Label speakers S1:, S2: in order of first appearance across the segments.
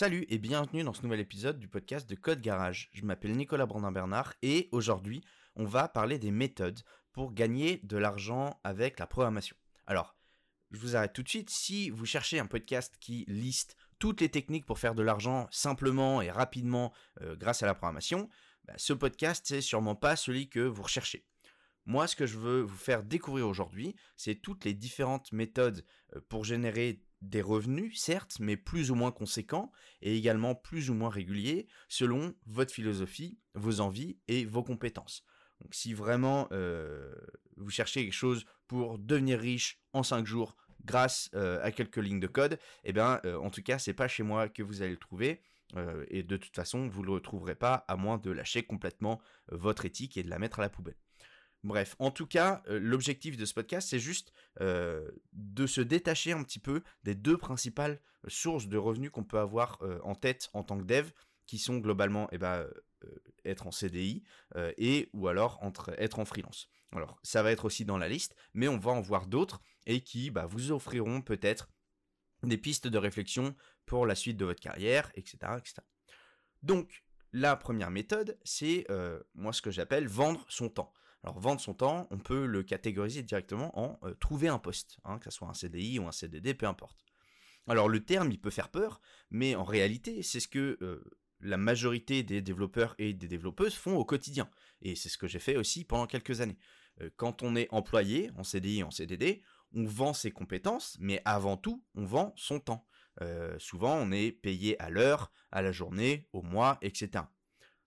S1: Salut et bienvenue dans ce nouvel épisode du podcast de Code Garage. Je m'appelle Nicolas Brandin-Bernard et aujourd'hui, on va parler des méthodes pour gagner de l'argent avec la programmation. Alors, je vous arrête tout de suite. Si vous cherchez un podcast qui liste toutes les techniques pour faire de l'argent simplement et rapidement euh, grâce à la programmation, bah, ce podcast, c'est sûrement pas celui que vous recherchez. Moi, ce que je veux vous faire découvrir aujourd'hui, c'est toutes les différentes méthodes euh, pour générer des revenus, certes, mais plus ou moins conséquents et également plus ou moins réguliers selon votre philosophie, vos envies et vos compétences. Donc si vraiment euh, vous cherchez quelque chose pour devenir riche en 5 jours grâce euh, à quelques lignes de code, eh bien en tout cas c'est pas chez moi que vous allez le trouver. et de toute façon, vous ne le retrouverez pas à moins de lâcher complètement votre éthique et de la mettre à la poubelle. Bref, en tout cas, euh, l'objectif de ce podcast, c'est juste euh, de se détacher un petit peu des deux principales sources de revenus qu'on peut avoir euh, en tête en tant que dev, qui sont globalement eh ben, être en CDI et ou alors être en freelance. Alors, ça va être aussi dans la liste, mais on va en voir d'autres et qui bah, vous offriront peut-être des pistes de réflexion pour la suite de votre carrière, etc. Donc, la première méthode, c'est moi ce que j'appelle vendre son temps. Alors vendre son temps, on peut le catégoriser directement en euh, trouver un poste, hein, que ce soit un CDI ou un CDD, peu importe. Alors le terme, il peut faire peur, mais en réalité, c'est ce que euh, la majorité des développeurs et des développeuses font au quotidien. Et c'est ce que j'ai fait aussi pendant quelques années. Euh, quand on est employé, en CDI, en CDD, on vend ses compétences, mais avant tout, on vend son temps. souvent, on est payé à l'heure, à la journée, au mois, etc.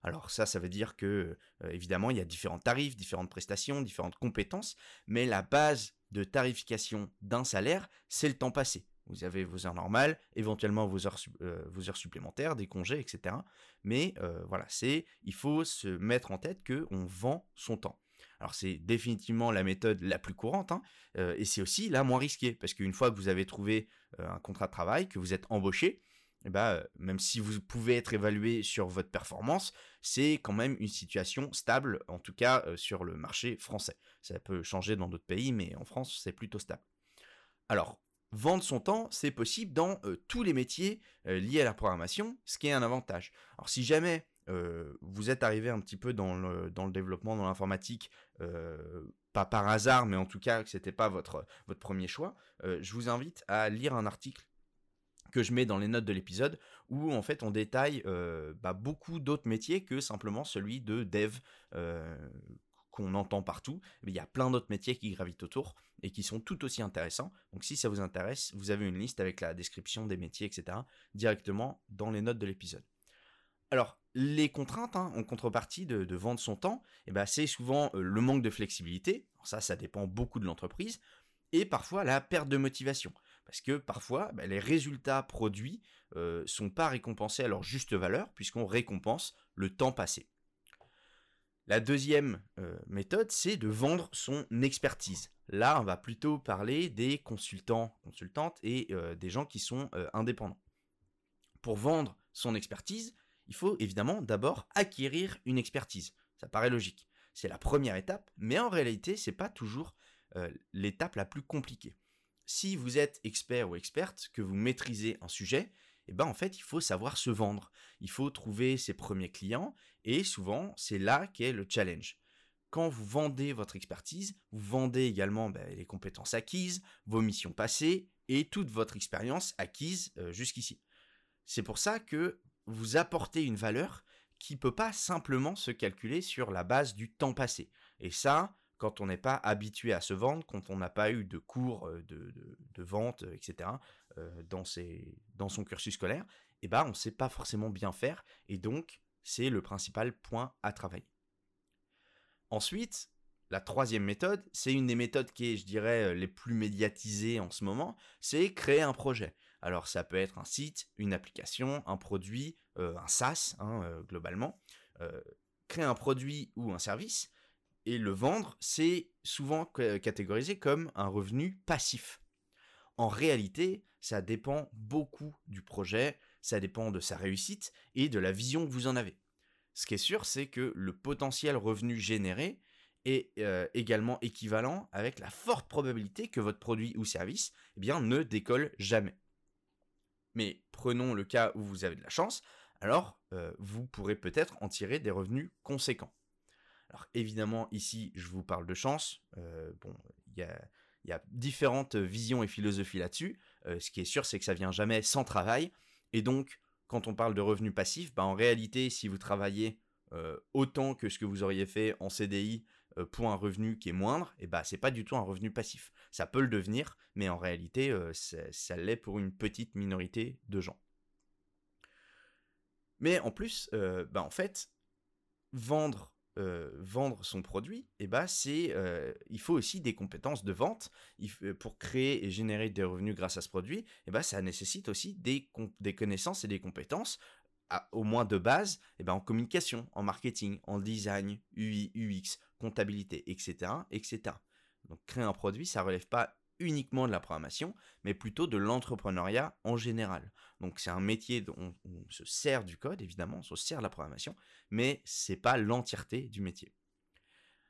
S1: Alors ça, ça veut dire que, évidemment, il y a différents tarifs, différentes prestations, différentes compétences, mais la base de tarification d'un salaire, c'est le temps passé. Vous avez vos heures normales, éventuellement vos heures, supplémentaires, des congés, etc. Mais voilà, c'est, il faut se mettre en tête que on vend son temps. Alors c'est définitivement la méthode la plus courante, hein, et c'est aussi la moins risquée, parce qu'une fois que vous avez trouvé un contrat de travail, que vous êtes embauché, eh ben, même si vous pouvez être évalué sur votre performance, c'est quand même une situation stable, en tout cas sur le marché français. Ça peut changer dans d'autres pays, mais en France, c'est plutôt stable. Alors, vendre son temps, c'est possible dans tous les métiers liés à la programmation, ce qui est un avantage. Alors, si jamais vous êtes arrivé un petit peu dans le, dans développement, dans l'informatique, pas par hasard, mais en tout cas que c'était pas votre premier choix, je vous invite à lire un article que je mets dans les notes de l'épisode, où en fait on détaille bah, beaucoup d'autres métiers que simplement celui de dev qu'on entend partout. Il y a plein d'autres métiers qui gravitent autour et qui sont tout aussi intéressants. Donc si ça vous intéresse, vous avez une liste avec la description des métiers, etc. directement dans les notes de l'épisode. Alors, les contraintes hein, en contrepartie de, vendre son temps, ben, c'est souvent le manque de flexibilité. ça, ça dépend beaucoup de l'entreprise. Et parfois la perte de motivation. Parce que parfois, bah, les résultats produits ne euh, sont pas récompensés à leur juste valeur, puisqu'on récompense le temps passé. La deuxième euh, méthode, c'est de vendre son expertise. Là, on va plutôt parler des consultants, consultantes et euh, des gens qui sont indépendants. Pour vendre son expertise, il faut évidemment d'abord acquérir une expertise. Ça paraît logique. C'est la première étape, mais en réalité, c'est pas toujours l'étape la plus compliquée si vous êtes expert ou experte, que vous maîtrisez un sujet, eh ben en fait, il faut savoir se vendre. Il faut trouver ses premiers clients et souvent, c'est là qu'est le challenge. Quand vous vendez votre expertise, vous vendez également ben, les compétences acquises, vos missions passées et toute votre expérience acquise euh, jusqu'ici. C'est pour ça que vous apportez une valeur qui peut pas simplement se calculer sur la base du temps passé. Et ça, quand on n'est pas habitué à se vendre, quand on n'a pas eu de cours de, vente, etc., dans, dans son cursus scolaire, eh ben, on ne sait pas forcément bien faire, et donc c'est le principal point à travailler. Ensuite, la troisième méthode, c'est une des méthodes qui est, je dirais, les plus médiatisées en ce moment, c'est créer un projet. Alors ça peut être un site, une application, un produit, un SaaS, hein, globalement. créer un produit ou un service, et le vendre, c'est souvent catégorisé comme un revenu passif. En réalité, ça dépend beaucoup du projet, ça dépend de sa réussite et de la vision que vous en avez. Ce qui est sûr, c'est que le potentiel revenu généré est euh, également équivalent avec la forte probabilité que votre produit ou service eh bien, ne décolle jamais. Mais prenons le cas où vous avez de la chance, alors vous pourrez peut-être en tirer des revenus conséquents. Alors évidemment, ici, je vous parle de chance. bon, il y a, différentes visions et philosophies là-dessus. ce qui est sûr, c'est que ça vient jamais sans travail. Et donc, quand on parle de revenus passifs, bah, en réalité, si vous travaillez autant que ce que vous auriez fait en CDI pour un revenu qui est moindre, et bah c'est pas du tout un revenu passif. Ça peut le devenir, mais en réalité, ça l'est pour une petite minorité de gens. Mais en plus, bah en fait, vendre vendre son produit, et bah c'est, il faut aussi des compétences de vente. pour créer et générer des revenus grâce à ce produit, et bah ça nécessite aussi des, des connaissances et des compétences, au moins de base, et ben en communication, en marketing, en design, UI, UX, comptabilité, etc., etc. Donc créer un produit, ça relève pas uniquement de la programmation, mais plutôt de l'entrepreneuriat en général. Donc c'est un métier dont on, se sert du code, évidemment, on se sert de la programmation, mais c'est pas l'entièreté du métier.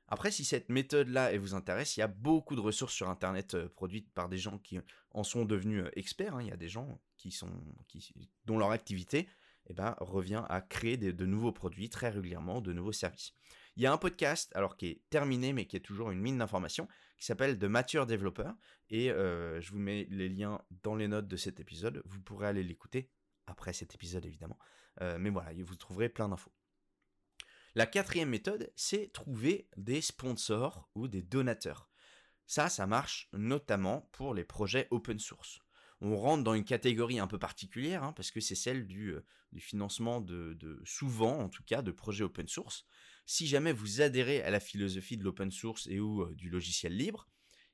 S1: Après, si cette méthode-là vous intéresse, il y a beaucoup de ressources sur Internet euh, produites par des gens qui en sont devenus euh, experts. Hein. Il y a des gens qui sont, qui, dont leur activité eh ben, revient à créer de nouveaux produits très régulièrement, de nouveaux services. Il y a un podcast, alors qui est terminé, mais qui est toujours une mine d'informations, qui s'appelle The Mature Developer. Et euh, je vous mets les liens dans les notes de cet épisode. Vous pourrez aller l'écouter après cet épisode, évidemment. Euh, mais voilà, vous trouverez plein d'infos. La quatrième méthode, c'est trouver des sponsors ou des donateurs. Ça, ça marche notamment pour les projets open source. On rentre dans une catégorie un peu particulière, hein, parce que c'est celle du, euh, financement de, souvent, en tout cas, de projets open source si jamais vous adhérez à la philosophie de l'open source et ou euh, du logiciel libre,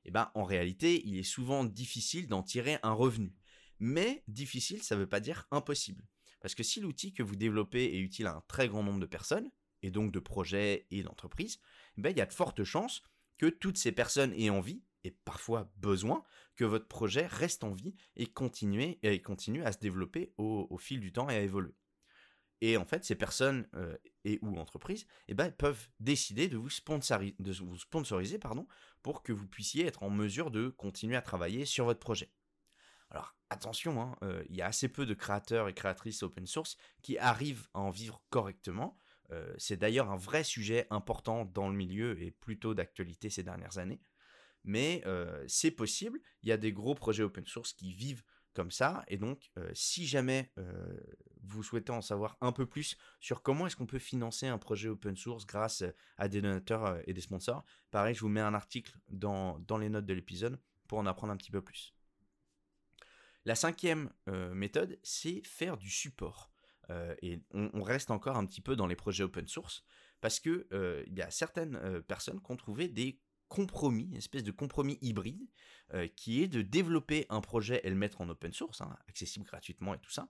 S1: eh ben, en réalité, il est souvent difficile d'en tirer un revenu. Mais difficile, ça ne veut pas dire impossible. Parce que si l'outil que vous développez est utile à un très grand nombre de personnes, et donc de projets et d'entreprises, eh ben, il y a de fortes chances que toutes ces personnes aient envie, et parfois besoin, que votre projet reste en vie et continue, et continue à se développer au fil du temps et à évoluer. Et en fait, ces personnes euh, et ou entreprises eh ben, peuvent décider de vous, sponsoriser, de vous sponsoriser pardon, pour que vous puissiez être en mesure de continuer à travailler sur votre projet. Alors attention, hein, euh, il y a assez peu de créateurs et créatrices open source qui arrivent à en vivre correctement. Euh, c'est d'ailleurs un vrai sujet important dans le milieu et plutôt d'actualité ces dernières années. Mais c'est possible, il y a des gros projets open source qui vivent comme ça. Et donc, si jamais vous souhaitez en savoir un peu plus sur comment est-ce qu'on peut financer un projet open source grâce à des donateurs et des sponsors, pareil, je vous mets un article dans, les notes de l'épisode pour en apprendre un petit peu plus. La cinquième méthode, c'est faire du support. et on, reste encore un petit peu dans les projets open source parce que il y a certaines personnes qui ont trouvé des compromis, une espèce de compromis hybride, qui est de développer un projet et le mettre en open source, hein, accessible gratuitement et tout ça,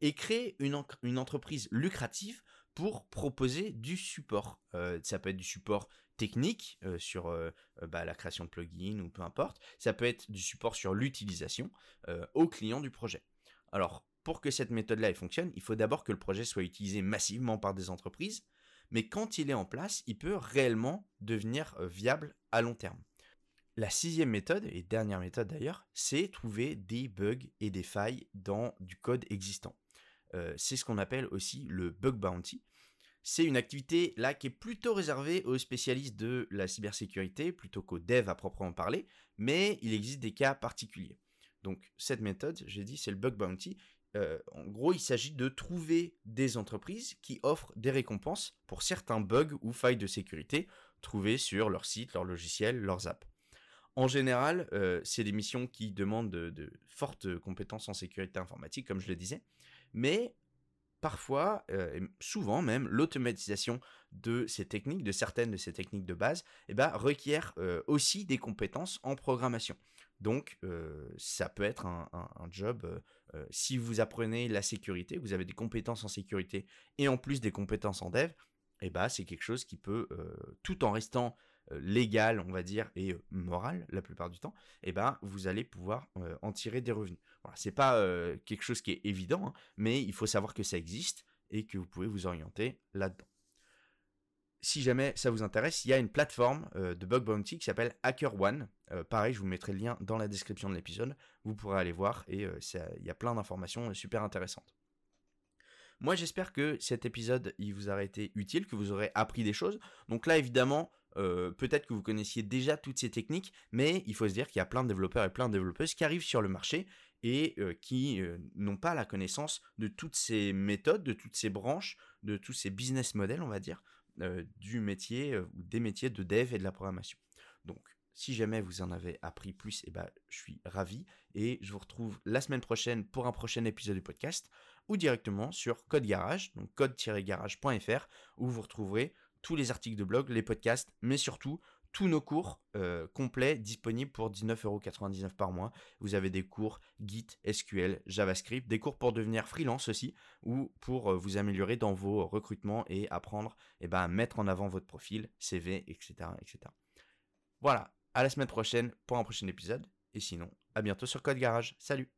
S1: et créer une, entreprise lucrative pour proposer du support. Euh, ça peut être du support technique euh, sur euh, bah, la création de plugins ou peu importe. Ça peut être du support sur l'utilisation aux clients du projet. Alors, pour que cette méthode-là fonctionne, il faut d'abord que le projet soit utilisé massivement par des entreprises, mais quand il est en place, il peut réellement devenir viable à long terme. La sixième méthode, et dernière méthode d'ailleurs, c'est trouver des bugs et des failles dans du code existant. Euh, c'est ce qu'on appelle aussi le bug bounty. C'est une activité là qui est plutôt réservée aux spécialistes de la cybersécurité plutôt qu'aux devs à proprement parler, mais il existe des cas particuliers. Donc cette méthode, j'ai dit, c'est le bug bounty. Euh, en gros, il s'agit de trouver des entreprises qui offrent des récompenses pour certains bugs ou failles de sécurité trouvés sur leur site, leur logiciel, leurs apps. En général, euh, c'est des missions qui demandent de, fortes compétences en sécurité informatique, comme je le disais mais parfois, euh, souvent même, l'automatisation de ces techniques, de certaines de ces techniques de base, eh ben, requiert euh, aussi des compétences en programmation. Donc, ça peut être un, job, si vous apprenez la sécurité, vous avez des compétences en sécurité et en plus des compétences en dev, eh ben, c'est quelque chose qui peut, tout en restant légal, on va dire, et moral la plupart du temps, eh ben, vous allez pouvoir en tirer des revenus. Voilà, c'est pas quelque chose qui est évident, hein, mais il faut savoir que ça existe et que vous pouvez vous orienter là-dedans. si jamais ça vous intéresse, il y a une plateforme de bug bounty qui s'appelle HackerOne. pareil, je vous mettrai le lien dans la description de l'épisode. Vous pourrez aller voir et il y a plein d'informations super intéressantes. Moi, j'espère que cet épisode, il vous aura été utile, que vous aurez appris des choses. Donc là, évidemment, euh, peut-être que vous connaissiez déjà toutes ces techniques, mais il faut se dire qu'il y a plein de développeurs et plein de développeuses qui arrivent sur le marché et euh, qui euh, n'ont pas la connaissance de toutes ces méthodes, de toutes ces branches, de tous ces business models, on va dire, du métier ou des métiers de dev et de la programmation. Donc, si jamais vous en avez appris plus, eh ben, je suis ravi et je vous retrouve la semaine prochaine pour un prochain épisode du podcast ou directement sur Code Garage, donc code-garage.fr, où vous retrouverez tous les articles de blog, les podcasts, mais surtout tous nos cours euh, complets disponibles pour 19,99€ par mois. Vous avez des cours Git, SQL, JavaScript, des cours pour devenir freelance aussi, ou pour euh, vous améliorer dans vos recrutements et apprendre eh ben, à mettre en avant votre profil, CV, etc., etc. Voilà, à la semaine prochaine pour un prochain épisode, et sinon, à bientôt sur Code Garage. Salut